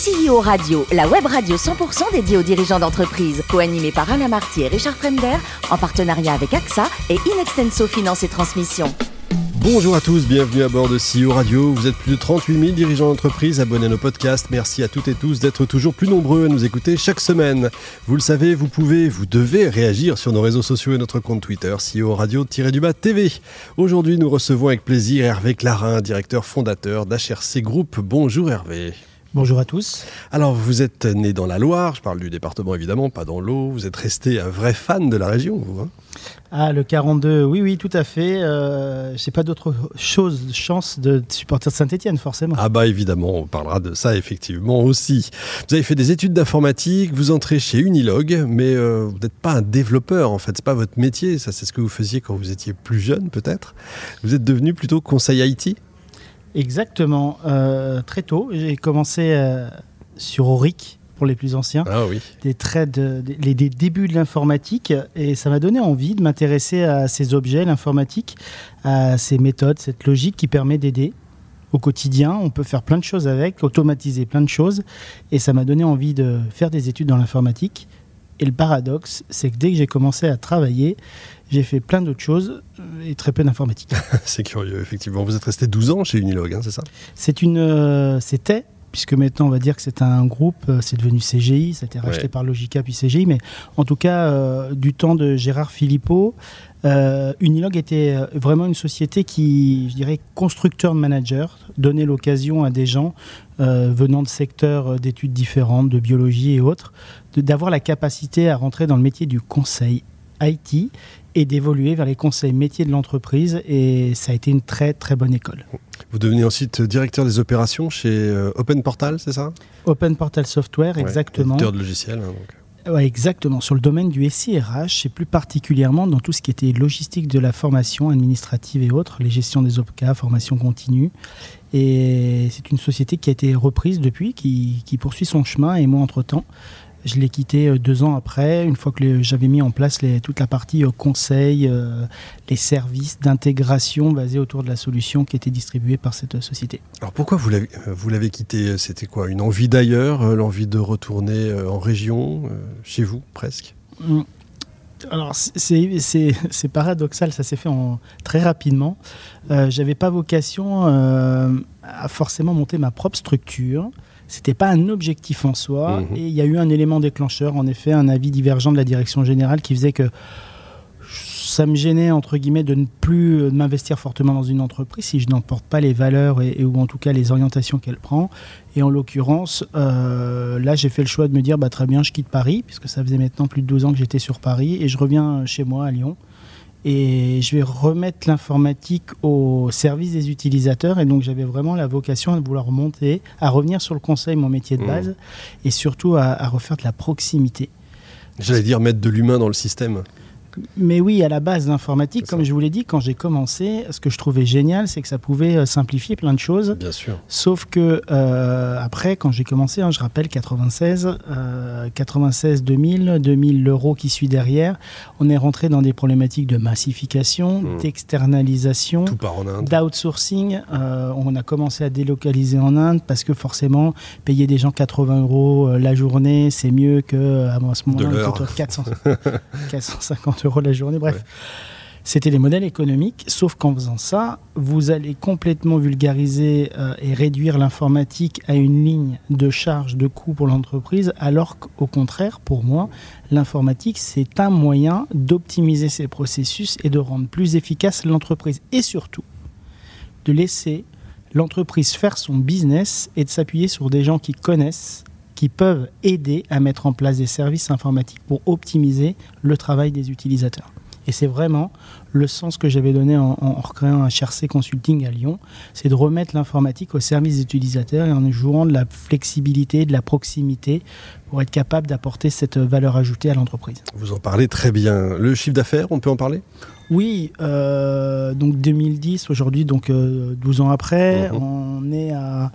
CEO Radio, la web radio 100% dédiée aux dirigeants d'entreprise, co-animée par Alain Marty et Richard Fremder, en partenariat avec AXA et Inextenso Finance et Transmission. Bonjour à tous, bienvenue à bord de CEO Radio. Vous êtes plus de 38 000 dirigeants d'entreprise abonnés à nos podcasts. Merci à toutes et tous d'être toujours plus nombreux à nous écouter chaque semaine. Vous le savez, vous pouvez, vous devez réagir sur nos réseaux sociaux et notre compte Twitter, CEO Radio-du-Bas TV. Aujourd'hui, nous recevons avec plaisir Hervé Clarin, directeur fondateur d'HRC Group. Bonjour Hervé. Bonjour à tous. Alors, vous êtes né dans la Loire, je parle du département évidemment, pas dans l'eau. Vous êtes resté un vrai fan de la région, vous hein? Ah, le 42, oui, oui, tout à fait. Euh, Je n'ai pas d'autre chose, de chance de supporter de Saint-Etienne, forcément. Ah, bah évidemment, on parlera de ça effectivement aussi. Vous avez fait des études d'informatique, vous entrez chez Unilog, mais euh, vous n'êtes pas un développeur en fait, c'est pas votre métier, ça c'est ce que vous faisiez quand vous étiez plus jeune peut-être. Vous êtes devenu plutôt conseil IT Exactement. Euh, très tôt, j'ai commencé euh, sur Auric pour les plus anciens. Ah oui. Des traits de, des, les, des débuts de l'informatique et ça m'a donné envie de m'intéresser à ces objets, l'informatique, à ces méthodes, cette logique qui permet d'aider au quotidien. On peut faire plein de choses avec, automatiser plein de choses et ça m'a donné envie de faire des études dans l'informatique. Et le paradoxe, c'est que dès que j'ai commencé à travailler, j'ai fait plein d'autres choses et très peu d'informatique. c'est curieux, effectivement. Vous êtes resté 12 ans chez Unilog, hein, c'est ça? C'est une, euh, C'était, puisque maintenant on va dire que c'est un groupe, euh, c'est devenu CGI, ça a été racheté Ouais. par Logica puis CGI, mais en tout cas, euh, du temps de Gérard Philippot, euh, Unilog était euh, vraiment une société qui, je dirais, constructeur de managers, donnait l'occasion à des gens euh, venant de secteurs euh, d'études différentes, de biologie et autres, d'avoir la capacité à rentrer dans le métier du conseil IT et d'évoluer vers les conseils métiers de l'entreprise. Et ça a été une très très bonne école. Vous devenez ensuite directeur des opérations chez euh, Open Portal, c'est ça? Open Portal Software, Ouais, exactement. Éditeur de logiciels. hein, donc. Ouais, exactement. Sur le domaine du SIRH, et plus particulièrement dans tout ce qui était logistique de la formation administrative et autres, les gestions des OPCA, formation continue. Et c'est une société qui a été reprise depuis, qui, qui poursuit son chemin. Et moi, entre-temps, je l'ai quitté euh, deux ans après, une fois que j'avais mis en place les- toute la partie euh, conseil, euh, les services d'intégration basés autour de la solution qui était distribuée par cette société. Alors pourquoi vous l'avez, quitté C'était quoi Une envie d'ailleurs L'envie de retourner en région Chez vous, presque? Mm. Alors, c'est- paradoxal, ça s'est fait en, très rapidement. Euh, J'avais pas vocation euh, à forcément monter ma propre structure. C'était pas un objectif en soi. Mhm. Et il y a eu un élément déclencheur, en effet, un avis divergent de la direction générale qui faisait que ça me gênait, entre guillemets, de ne plus euh, m'investir fortement dans une entreprise si je n'en porte pas les valeurs et, et- ou en tout cas les orientations qu'elle prend. Et en l'occurrence, euh, là, j'ai fait le choix de me dire, bah, très bien, je quitte Paris, puisque ça faisait maintenant plus de 12 ans que j'étais sur Paris, et je reviens chez moi à Lyon. Et je vais remettre l'informatique au service des utilisateurs. Et donc, j'avais vraiment la vocation de vouloir monter, à revenir sur le conseil, mon métier de Mmh. base, et surtout à, à refaire de la proximité. J'allais dire mettre de l'humain dans le système. Mais oui, à la base, l'informatique, C'est comme je vous l'ai dit, quand j'ai commencé, ce que je trouvais génial, c'est que ça pouvait euh, simplifier plein de choses. Bien sûr. Sauf que euh, après, quand j'ai commencé, hein, je rappelle 96, euh, 96, 2000, 2000 l'euro qui suit derrière, on est rentré dans des problématiques de massification, Mm. d'externalisation, d'outsourcing. Euh, on a commencé à délocaliser en Inde parce que forcément, payer des gens 80 euros euh, la journée, c'est mieux que à ce moment-là, De on était l'heure. autour de 400, 450 euros la journée. Bref. C'était les modèles économiques, sauf qu'en faisant ça, vous allez complètement vulgariser euh, et réduire l'informatique à une ligne de charge, de coût pour l'entreprise, alors qu'au contraire, pour moi, l'informatique, c'est un moyen d'optimiser ses processus et de rendre plus efficace l'entreprise. Et surtout, de laisser l'entreprise faire son business et de s'appuyer sur des gens qui connaissent, qui peuvent aider à mettre en place des services informatiques pour optimiser le travail des utilisateurs. Et c'est vraiment le sens que j'avais donné en, en recréant un HRC Consulting à Lyon, c'est de remettre l'informatique au service des utilisateurs et en jouant de la flexibilité, de la proximité pour être capable d'apporter cette valeur ajoutée à l'entreprise. Vous en parlez très bien. Le chiffre d'affaires, on peut en parler? Oui, euh, donc 2010, aujourd'hui, donc euh, 12 ans après, Mhm. on est à,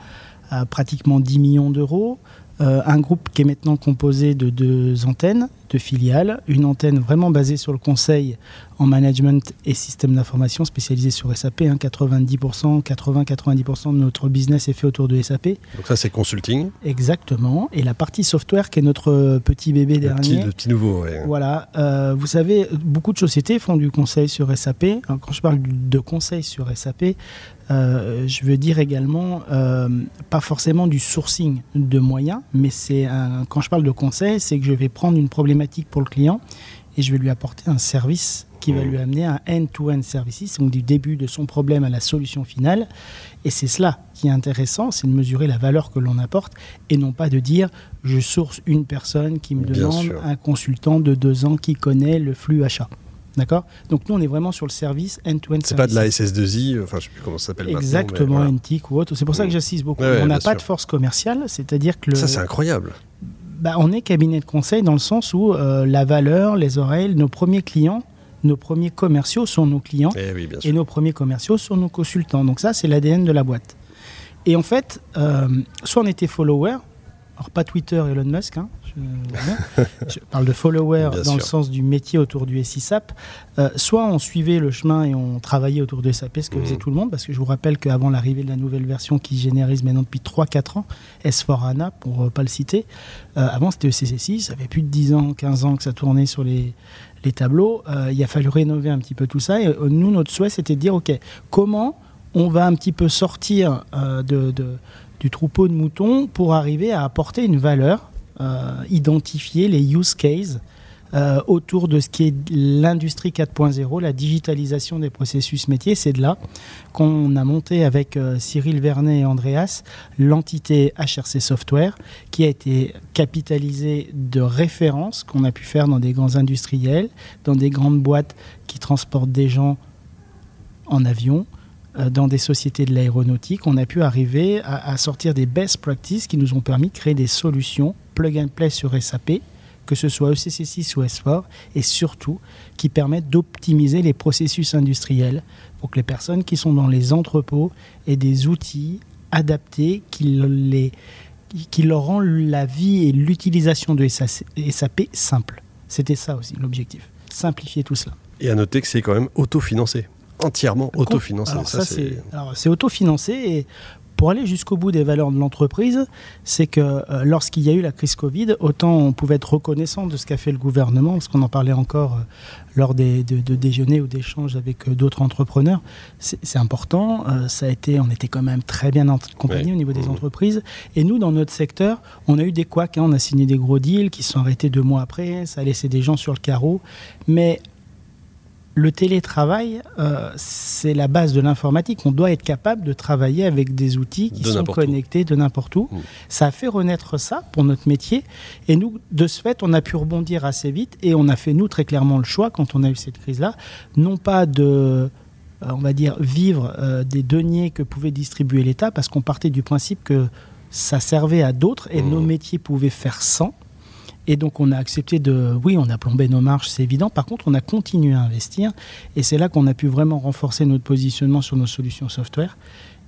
à pratiquement 10 millions d'euros. Euh, un groupe qui est maintenant composé de deux antennes, de filiales. Une antenne vraiment basée sur le conseil en management et système d'information spécialisé sur SAP. 90%, 80-90% de notre business est fait autour de SAP. Donc ça, c'est consulting. Exactement. Et la partie software qui est notre petit bébé dernier. le petit nouveau, oui. Voilà. Euh, vous savez, beaucoup de sociétés font du conseil sur SAP. quand je parle de conseil sur SAP, euh, je veux dire également, euh, pas forcément du sourcing de moyens, mais c'est quand je parle de conseil, c'est que je vais prendre une problématique pour le client et je vais lui apporter un service qui va mmh. lui amener un end-to-end service, donc du début de son problème à la solution finale. Et c'est cela qui est intéressant, c'est de mesurer la valeur que l'on apporte et non pas de dire je source une personne qui me demande un consultant de deux ans qui connaît le flux achat. D'accord? Donc nous, on est vraiment sur le service end-to-end. C'est pas de la SS2I, enfin je sais plus comment ça s'appelle. Exactement, voilà. NTIC ou autre. C'est pour ça que j'insiste beaucoup. on n'a pas de force commerciale, c'est-à-dire que... Le... Ça, c'est incroyable. Bah, on est cabinet de conseil dans le sens où euh, la valeur, les oreilles, nos premiers clients, nos premiers commerciaux sont nos clients eh et nos premiers commerciaux sont nos consultants. Donc ça, c'est l'ADN de la boîte. Et en fait, euh, soit on était follower, alors pas Twitter Elon Musk, hein, je, parle de follower dans le sens du métier autour du SISAP. Euh, soit on suivait le chemin et on travaillait autour de SAP, ce que faisait mmh. tout le monde, parce que je vous rappelle qu'avant l'arrivée de la nouvelle version qui générise maintenant depuis 3-4 ans, S4HANA, pour ne pas le citer, euh, avant c'était ECC6, ça fait plus de 10 ans, 15 ans que ça tournait sur les, les tableaux. Euh, il a fallu rénover un petit peu tout ça. Et nous, notre souhait, c'était de dire, OK, comment on va un petit peu sortir de, de du troupeau de moutons pour arriver à apporter une valeur, euh, identifier les use cases euh, autour de ce qui est l'industrie 4.0, la digitalisation des processus métiers. C'est de là qu'on a monté avec euh, Cyril Vernet et Andreas l'entité HRC Software qui a été capitalisée de références qu'on a pu faire dans des grands industriels, dans des grandes boîtes qui transportent des gens en avion, euh, dans des sociétés de l'aéronautique, on a pu arriver à, sortir des best practices qui nous ont permis de créer des solutions plug and play sur SAP, que ce soit ECC6 ou S4, et surtout qui permettent d'optimiser les processus industriels pour que les personnes qui sont dans les entrepôts aient des outils adaptés qui, les, qui leur rendent la vie et l'utilisation de SAP simple. C'était ça aussi l'objectif, simplifier tout cela. Et à noter que c'est quand même autofinancé entièrement autofinancé. Alors, c'est autofinancé et pour aller jusqu'au bout des valeurs de l'entreprise, c'est que euh, lorsqu'il y a eu la crise Covid, autant on pouvait être reconnaissant de ce qu'a fait le gouvernement, parce qu'on en parlait encore euh, lors des, de, déjeuners ou d'échanges avec euh, d'autres entrepreneurs. C'est important. ça a été, on était quand même très bien accompagnés au niveau des mmh. entreprises. Et nous, dans notre secteur, on a eu des couacs. Hein. on a signé des gros deals qui sont arrêtés deux mois après. Ça a laissé des gens sur le carreau. Mais le télétravail, euh, c'est la base de l'informatique. On doit être capable de travailler avec des outils qui sont connectés de n'importe où. Mmh. Ça a fait renaître ça pour notre métier. Et nous, de ce fait, on a pu rebondir assez vite. Et on a fait, nous, très clairement le choix, quand on a eu cette crise-là, non pas de euh, on va dire, vivre euh, des deniers que pouvait distribuer l'État, parce qu'on partait du principe que ça servait à d'autres et mmh. nos métiers pouvaient faire sans. Et donc on a accepté de, oui, on a plombé nos marges, c'est évident. Par contre, on a continué à investir, et c'est là qu'on a pu vraiment renforcer notre positionnement sur nos solutions software.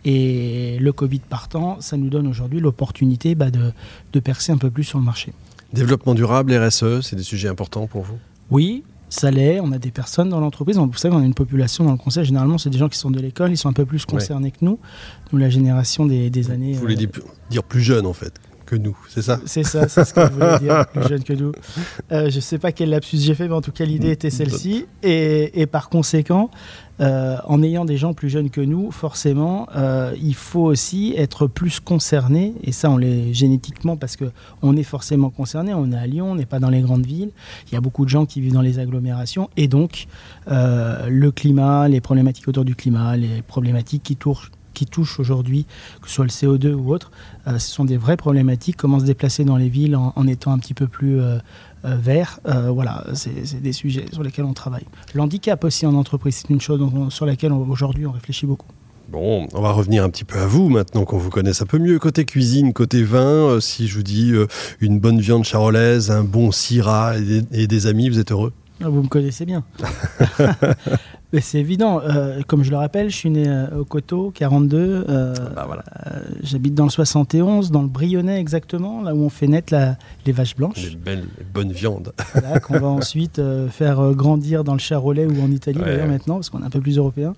Et le Covid partant, ça nous donne aujourd'hui l'opportunité bah, de, de percer un peu plus sur le marché. Développement durable, RSE, c'est des sujets importants pour vous? Oui, ça l'est. On a des personnes dans l'entreprise. Vous savez, on a une population dans le conseil. Généralement, c'est des gens qui sont de l'école. Ils sont un peu plus concernés que nous. Nous, la génération des, des années. Vous voulez euh, dire plus jeunes, en fait que nous, c'est ça? C'est ça, c'est ce que je voulais dire, plus jeune que nous. Euh, je ne sais pas quel lapsus j'ai fait, mais en tout cas, l'idée était celle-ci. Et, par conséquent, euh, en ayant des gens plus jeunes que nous, forcément, euh, il faut aussi être plus concerné. Et ça, on l'est génétiquement parce qu'on est forcément concerné. On est à Lyon, on n'est pas dans les grandes villes. Il y a beaucoup de gens qui vivent dans les agglomérations. Et donc, le climat, les problématiques autour du climat, les problématiques qui touchent qui touchent aujourd'hui, que ce soit le CO2 ou autre, euh, ce sont des vraies problématiques. Comment se déplacer dans les villes en, étant un petit peu plus euh, euh, vert, voilà, c'est des sujets sur lesquels on travaille. L'handicap aussi en entreprise, c'est une chose sur laquelle aujourd'hui on réfléchit beaucoup. Bon, on va revenir un petit peu à vous maintenant qu'on vous connaisse un peu mieux. Côté cuisine, côté vin, si je vous dis une bonne viande charolaise, un bon syrah et des, amis, vous êtes heureux? Ah, Vous me connaissez bien. c'est évident. Euh, comme je le rappelle, je suis né euh, au Coteau, 42. Euh, Bah, voilà. J'habite dans le 71, dans le Brionnais exactement, là où on fait naître la- les vaches blanches. Les belles, les bonnes viandes. Voilà, qu'on va ensuite faire grandir dans le Charolais ou en Italie Ouais. d'ailleurs maintenant, parce qu'on est un peu plus européen.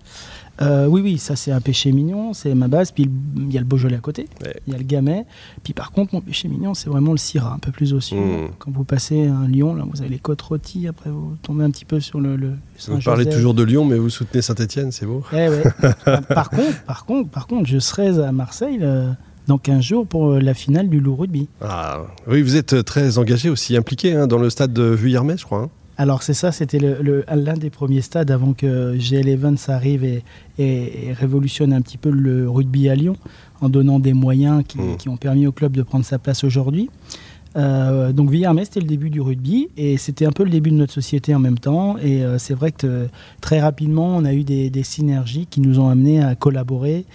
Oui, oui, ça c'est un péché mignon, c'est ma base. Puis il y a le Beaujolais à côté, Ouais. il y a le Gamay. Puis par contre, mon péché mignon, c'est vraiment le Syrah, un peu plus au sud. Mm. Quand vous passez un Lyon, là, vous avez les côtes rôties, après vous tombez un petit peu sur le. le Vous parlez toujours de Lyon, mais vous soutenez Saint-Etienne, c'est beau. Eh ouais. par contre, par contre, par contre, je serai à Marseille euh, dans 15 jours pour euh, la finale du Loup Rugby. Ah, oui, vous êtes très engagé aussi, impliqué hein, dans le stade de Vuillermet, je crois. hein. Alors c'est ça, c'était le- le- l'un des premiers stades avant que GL Evans arrive et, et- et révolutionne un petit peu le rugby à Lyon en donnant des moyens qui, Mm. qui ont permis au club de prendre sa place aujourd'hui. Euh, donc Villarmet, c'était le début du rugby et c'était un peu le début de notre société en même temps. Et euh, c'est vrai que euh, très rapidement, on a eu des, synergies qui nous ont amenés à collaborer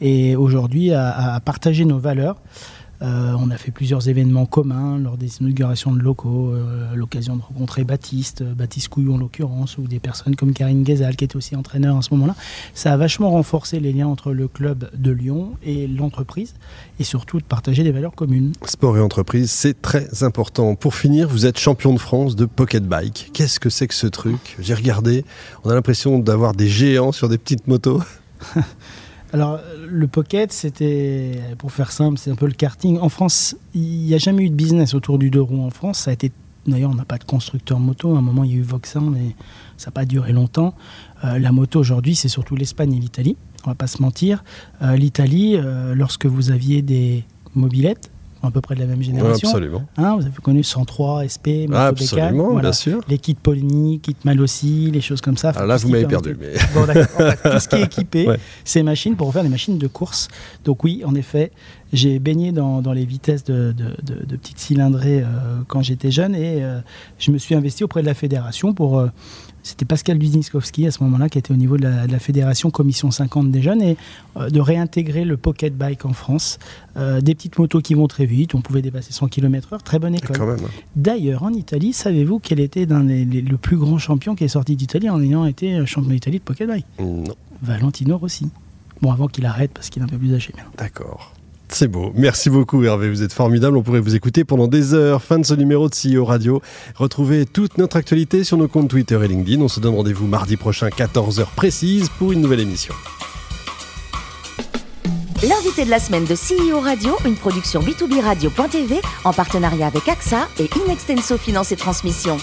et aujourd'hui à partager nos valeurs. Euh, on a fait plusieurs événements communs lors des inaugurations de locaux, euh, l'occasion de rencontrer Baptiste, euh, Baptiste Couillou en l'occurrence, ou des personnes comme Karine Ghezal qui était aussi entraîneur à ce moment-là. Ça a vachement renforcé les liens entre le club de Lyon et l'entreprise, et surtout de partager des valeurs communes. Sport et entreprise, c'est très important. Pour finir, vous êtes champion de France de pocket bike. Qu'est-ce que c'est que ce truc? J'ai regardé, on a l'impression d'avoir des géants sur des petites motos. Alors, le pocket, c'était, pour faire simple, c'est un peu le karting. En France, il n'y a jamais eu de business autour du deux roues en France. Ça a été, d'ailleurs, on n'a pas de constructeur moto. À un moment, il y a eu Voxin, mais ça n'a pas duré longtemps. Euh, la moto, aujourd'hui, c'est surtout l'Espagne et l'Italie. On va pas se mentir. Euh, L'Italie, euh, lorsque vous aviez des mobilettes, à peu près de la même génération, absolument. hein, vous avez connu 103, SP, Moto Absolument, voilà. bien sûr. les kits Polini, kits Malossi, les choses comme ça. Ah, là, vous m'avez perdu. Mais... Bon, tout ce qui est équipé, Ouais. ces machines pour faire des machines de course. Donc oui, en effet, j'ai baigné dans, dans les vitesses de, de, de- de petites cylindrées euh, quand j'étais jeune et euh, je me suis investi auprès de la fédération pour... euh, c'était Pascal Duzniskowski à ce moment-là qui était au niveau de la, de la fédération Commission 50 des jeunes et euh, de réintégrer le pocket bike en France. Euh, des petites motos qui vont très vite, on pouvait dépasser 100 km/h, très bonne école. Même. hein. D'ailleurs, en Italie, savez-vous quel était d'un des- les- le plus grand champion qui est sorti d'Italie en ayant été champion d'Italie de pocket bike? Non, Valentino Rossi. Bon, avant qu'il arrête parce qu'il est un peu plus âgé maintenant. d'accord. C'est beau. Merci beaucoup Hervé, vous êtes formidable. On pourrait vous écouter pendant des heures. Fin de ce numéro de CEO Radio. Retrouvez toute notre actualité sur nos comptes Twitter et LinkedIn. On se donne rendez-vous mardi prochain 14h précise pour une nouvelle émission. L'invité de la semaine de CEO Radio, une production B2B Radio.tv en partenariat avec AXA et Inextenso Finance et Transmission.